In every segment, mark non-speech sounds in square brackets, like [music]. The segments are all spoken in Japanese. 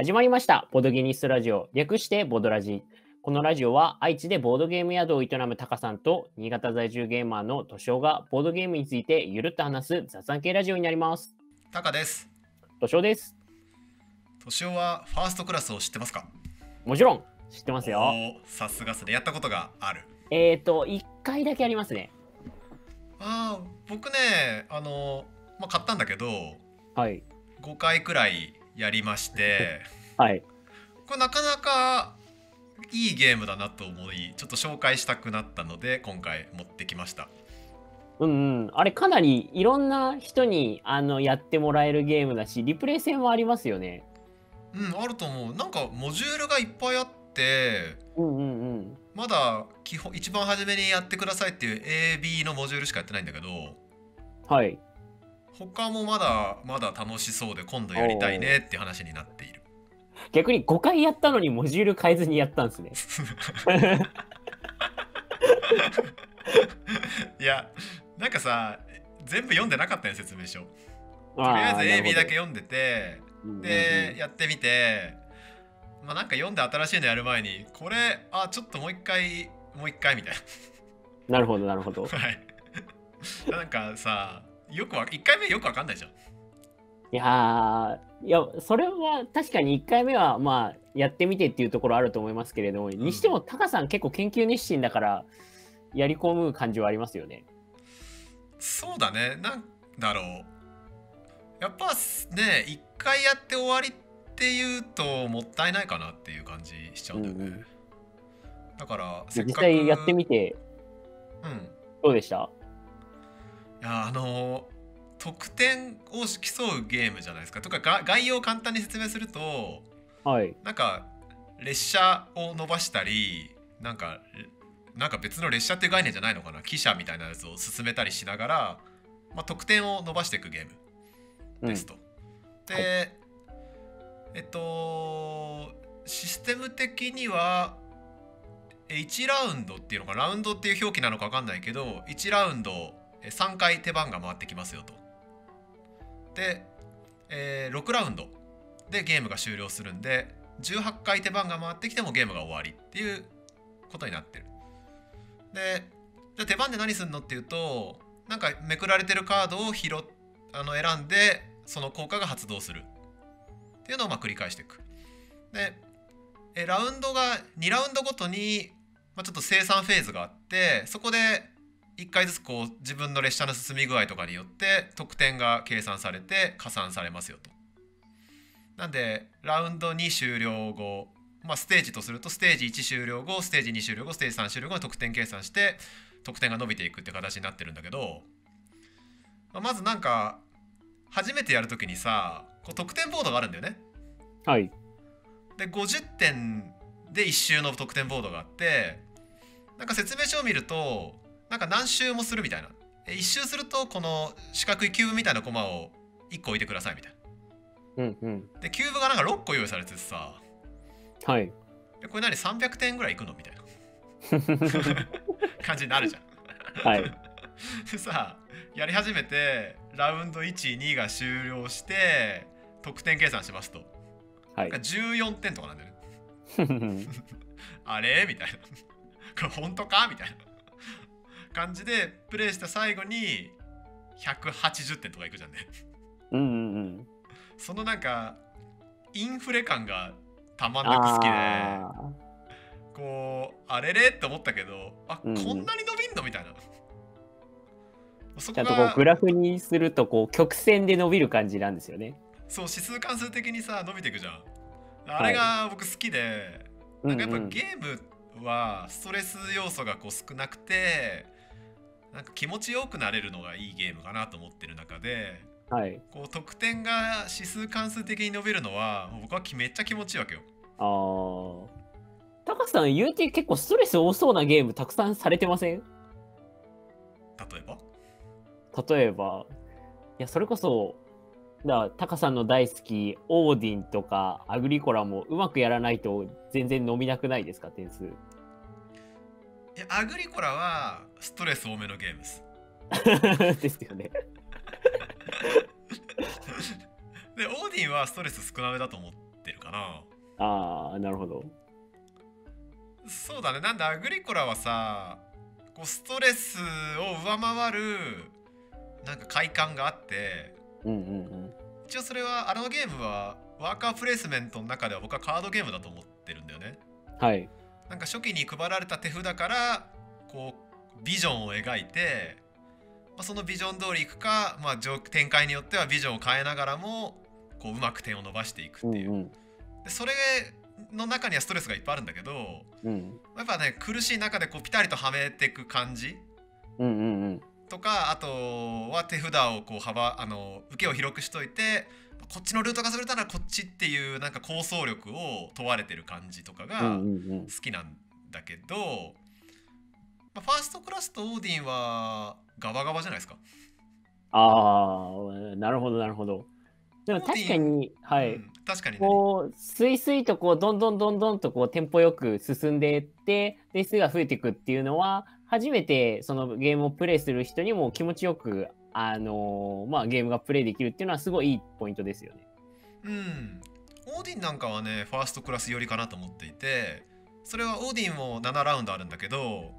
始まりました。ボードゲニストラジオ。略してボードラジ。このラジオは愛知でボードゲーム宿を営むタカさんと新潟在住ゲーマーのトシオがボードゲームについてゆるっと話す雑談系ラジオになります。タカです。トシオです。トシオはファーストクラスを知ってますか？もちろん知ってますよ。さすがっすね。やったことがある。えっ、ー、と、1回だけありますね。ああ、僕ね、あの、まあ、買ったんだけど、はい。5回くらいやりまして、はい。これなかなかいいゲームだなと思い、ちょっと紹介したくなったので、今回持ってきました。うんうん。あれかなりいろんな人にあのやってもらえるゲームだし、リプレイ戦もありますよね。うん、あると思う。なんかモジュールがいっぱいあって、うんうんうん。まだ基本一番初めにやってくださいっていう AB のモジュールしかやってないんだけど、はい。他もまだまだ楽しそうで今度やりたいねって話になっている。逆に5回やったのにモジュール変えずにやったんですね。[laughs] いやなんかさ全部読んでなかったよ説明書。ととりあえず AB だけ読んでてうんでやってみてまあなんか読んで新しいのやる前にこれあちょっともう一回もう一回みたいなるほどなるほど。な。[laughs] はい。なんかさよくわ1回目よくわかんないじゃん。いやーいやそれは確かに1回目はまあやってみてっていうところあると思いますけれども、にしてもタカさん結構研究熱心だからやり込む感じはありますよね。そうだね。なんだろう。やっぱね一回やって終わりっていうともったいないかなっていう感じしちゃうんだよね、うんうん。だから実際やってみてうん。どうでした？いやあの得点を競うゲームじゃないですか。とかが概要を簡単に説明するとはい。なんか列車を伸ばしたりなんかなんか別の列車っていう概念じゃないのかな。汽車みたいなやつを進めたりしながら、まあ、得点を伸ばしていくゲームうん。ですと。で、えっとシステム的にはえ1ラウンドっていうのかラウンドっていう表記なのか分かんないけど1ラウンドえ3回手番が回ってきますよと。で、えー6ラウンドでゲームが終了するんで18回手番が回ってきてもゲームが終わりっていうことになってる。でじゃ手番で何するのっていうとなんかめくられてるカードを拾あの選んでその効果が発動するっていうのをまあ繰り返していく。でえラウンドが2ラウンドごとに、まあ、ちょっと生産フェーズがあってそこで1回ずつこう自分の列車の進み具合とかによって得点が計算されて加算されますよと。なんでラウンド2終了後、まあ、ステージとするとステージ1終了後ステージ2終了後ステージ3終了後の得点計算して得点が伸びていくって形になってるんだけど、まあまずなんか初めてやるときにさこう得点ボードがあるんだよね。はい。で50点で1周の得点ボードがあってなんか説明書を見るとなんか何周もするみたいな。え1周するとこの四角いキューブみたいなコマを1個置いてくださいみたいうんうん。なでキューブがなんか6個用意されててさ。はい。えこれ何？300点ぐらいいくのみたいな。[laughs] 感じになるじゃん。はい。でさやり始めてラウンド12が終了して得点計算しますと、はい。なんか。14点とかなんだよね。[laughs] あれ？みたいな。これ本当か？みたいな感じでプレイした最後に180点とかいくじゃんね。うんうんうん。そのなんかインフレ感がたまんなく好きであこうあれれって思ったけどあ、うんこんなに伸びんのみたいな。そーちゃんとこうグラフにするとこう曲線で伸びる感じなんですよね。そう指数関数的にさ伸びていくじゃん。あれが僕好きで、なんかやっぱうんうんゲームはストレス要素がこう少なくてなんか気持ちよくなれるのがいいゲームかなと思ってる中ではい。こう得点が指数関数的に伸びるのは僕はめっちゃ気持ちいいわけよ。ああ。タカさん、言うて結構ストレス多そうなゲームたくさんされてません？例えば？例えば、いや、それこそ、だタカさんの大好き、オーディンとかアグリコラもうまくやらないと全然伸びなくないですか、点数？いやアグリコラはストレス多めのゲームです。[laughs] ですよね。[laughs] でオーディンはストレス少なめだと思ってるかだなああ、なるほど。そうだねなんでアグリコラはさこうストレスを上回るなんか快感があってうんうんうん。一応それはあのゲームはワーカープレイスメントの中では僕はカードゲームだと思ってるんだよねはい。なんか初期に配られた手札からこうビジョンを描いて、まあ、そのビジョン通りいくか、まあ、上展開によってはビジョンを変えながらもこううまく点を伸ばしていくっていう、うんうん。でそれの中にはストレスがいっぱいあるんだけどうんやっぱね苦しい中でこうピタリとはめていく感じうんうんうん。とかあとは手札をこう幅あの受けを広くしといてこっちのルートがそれたらこっちっていうなんか構想力を問われてる感じとかがうんうんうん好きなんだけど、まあ、ファーストクラスとオーディンはガバガバじゃないですか。ああ、なるほど、なるほど。でも確かに、はい。うん確かにね。こう、スイスイとこう、どんどんどんどんとこう、テンポよく進んでいって、で、数が増えていくっていうのは、初めてそのゲームをプレイする人にも気持ちよく、あのーまあ、ゲームがプレイできるっていうのはすごいいいポイントですよね。うん。オーディンなんかはねファーストクラス寄りかなと思っていてそれはオーディンも7ラウンドあるんだけど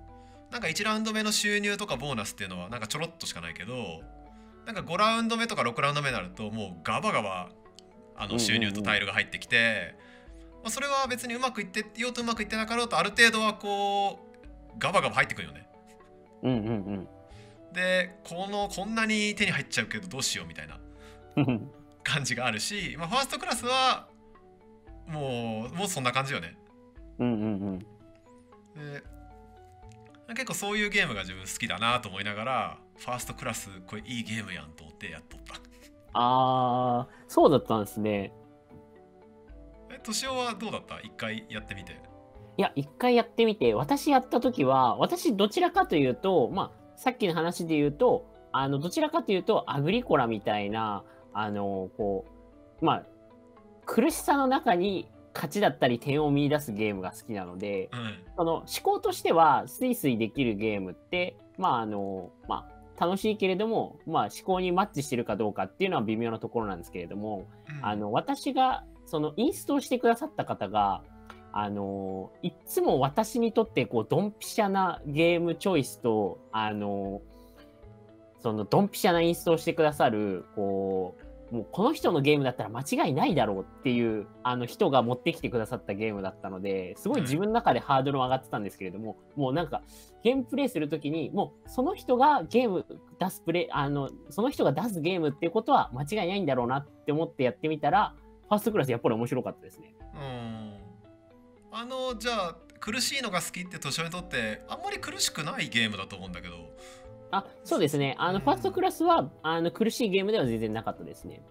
なんか1ラウンド目の収入とかボーナスっていうのはなんかちょろっとしかないけどなんか5ラウンド目とか6ラウンド目になるともうガバガバあの収入とタイルが入ってきて、まあ、それは別にうまくいってようとうまくいってなかろうとある程度はこうガバガバ入ってくるよね。うんうんでこのこんなに手に入っちゃうけどどうしようみたいなうん。[laughs] 感じがあるし、まあ、ファーストクラスはもうもうそんな感じよね。うんうんうん。で結構そういうゲームが自分好きだなと思いながらファーストクラスこれいいゲームやんと思ってやっとった。ああ、そうだったんですね。え敏夫はどうだった？一回やってみて。いや、一回やってみて、私やったときは、私どちらかというと、まあ、さっきの話で言うと、あの、どちらかというと、アグリコラみたいな、あの、こう、まあ、苦しさの中に勝ちだったり点を見出すゲームが好きなので、うん。その思考としては、スイスイできるゲームって、まあ、あの、まあ、楽しいけれども、まあ、思考にマッチしてるかどうかっていうのは微妙なところなんですけれども、うん。あの私がそのインストしてくださった方があのいっつも私にとってこうドンピシャなゲームチョイスとあのそのドンピシャなインストをしてくださるこうもうこの人のゲームだったら間違いないだろうっていうあの人が持ってきてくださったゲームだったのですごい自分の中でハードル上がってたんですけれども、もうなんかゲームプレイするときにもうその人がゲーム出すプレイあのその人が出すゲームっていうことは間違いないんだろうなって思ってやってみたらファーストクラスやっぱり面白かったですね。うんあのじゃあ苦しいのが好きって年上にとってあんまり苦しくないゲームだと思うんだけどあそうですねあの、うんファーストクラスはあの苦しいゲームでは全然なかったですね。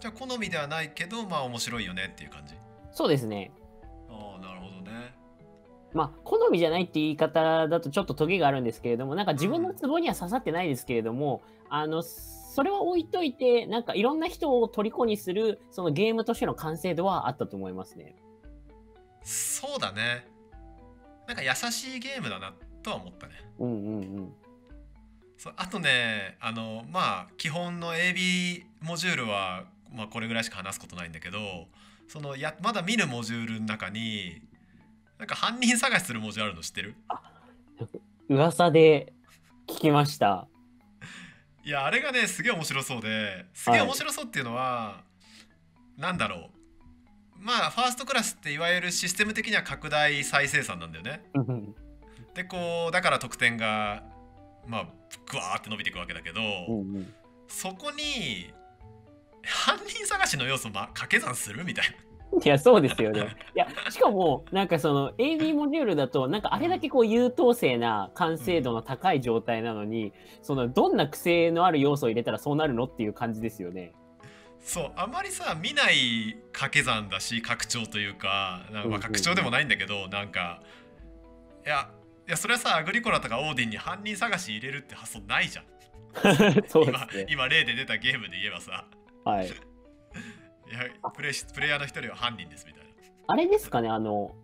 じゃあ好みではないけどまあ面白いよねっていう感じ。そうですね。ああなるほどね。まあ、好みじゃないって言い方だとちょっとトゲがあるんですけれども、なんか自分のツボには刺さってないですけれども、あの、それは置いといて、なんかいろんな人を虜にする、そのゲームとしての完成度はあったと思いますね。そうだね。なんか優しいゲームだなとは思ったね。うんうんうん。そうあとねあのまあ基本の AB モジュールは、まあ、これぐらいしか話すことないんだけどそのやまだ見るモジュールの中になんか犯人探しするモジュールあるの知ってる？噂で聞きました。いやあれがねすげえ面白そうですげえ面白そうっていうのは、なんだろうまあファーストクラスっていわゆるシステム的には拡大再生産なんだよね。でこうだから得点がまあグワーって伸びていくわけだけど、うんうんそこに犯人探しの要素、ま、掛け算するみたいな。いや、そうですよね。いや、しかも、なんかその AB モジュールだと、なんかあれだけこう優等生な完成度の高い状態なのに、そのどんな癖のある要素を入れたらそうなるのっていう感じですよね。そうあまりさ見ない掛け算だし拡張というかなんか拡張でもないんだけど、なんかいやいやそれはさアグリコラとかオーディンに犯人探し入れるって発想ないじゃん。[laughs] そうで今すね。今例で出たゲームで言えばさはい。[laughs] いやプレイしプレイヤーの一人は犯人ですみたいな。あれですかね、あの、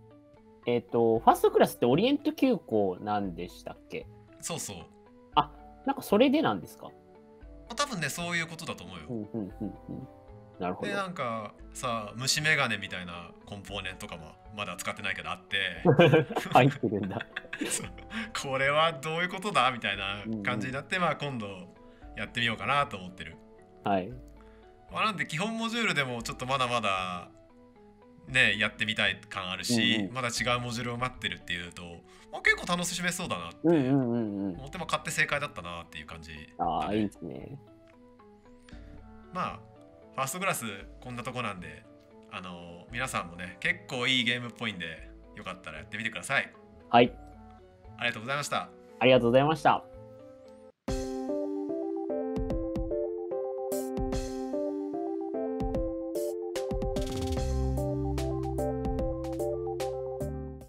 えっ、と、ファーストクラスってオリエント急行なんでしたっけ？そうそう。なんかそれでなんですか？多分ねそういうことだと思うよ。うんうんうんうん。なるほどで。なんかさ虫眼鏡みたいなコンポーネントとかもまだ使ってないけどあって [laughs] 入ってるんだ。[laughs] これはどういうことだみたいな感じになって、まあ今度やってみようかなと思ってる。はい。まあ、なんで基本モジュールでもちょっとまだまだねやってみたい感あるし、うんうんまだ違うモジュールを待ってるっていうと、まあ、結構楽しめそうだなってうんうんうんうん。思っても買って正解だったなっていう感じああ、いいですね。まあファーストグラスこんなとこなんであの皆さんもね結構いいゲームっぽいんでよかったらやってみてくださいはい。ありがとうございましたありがとうございました。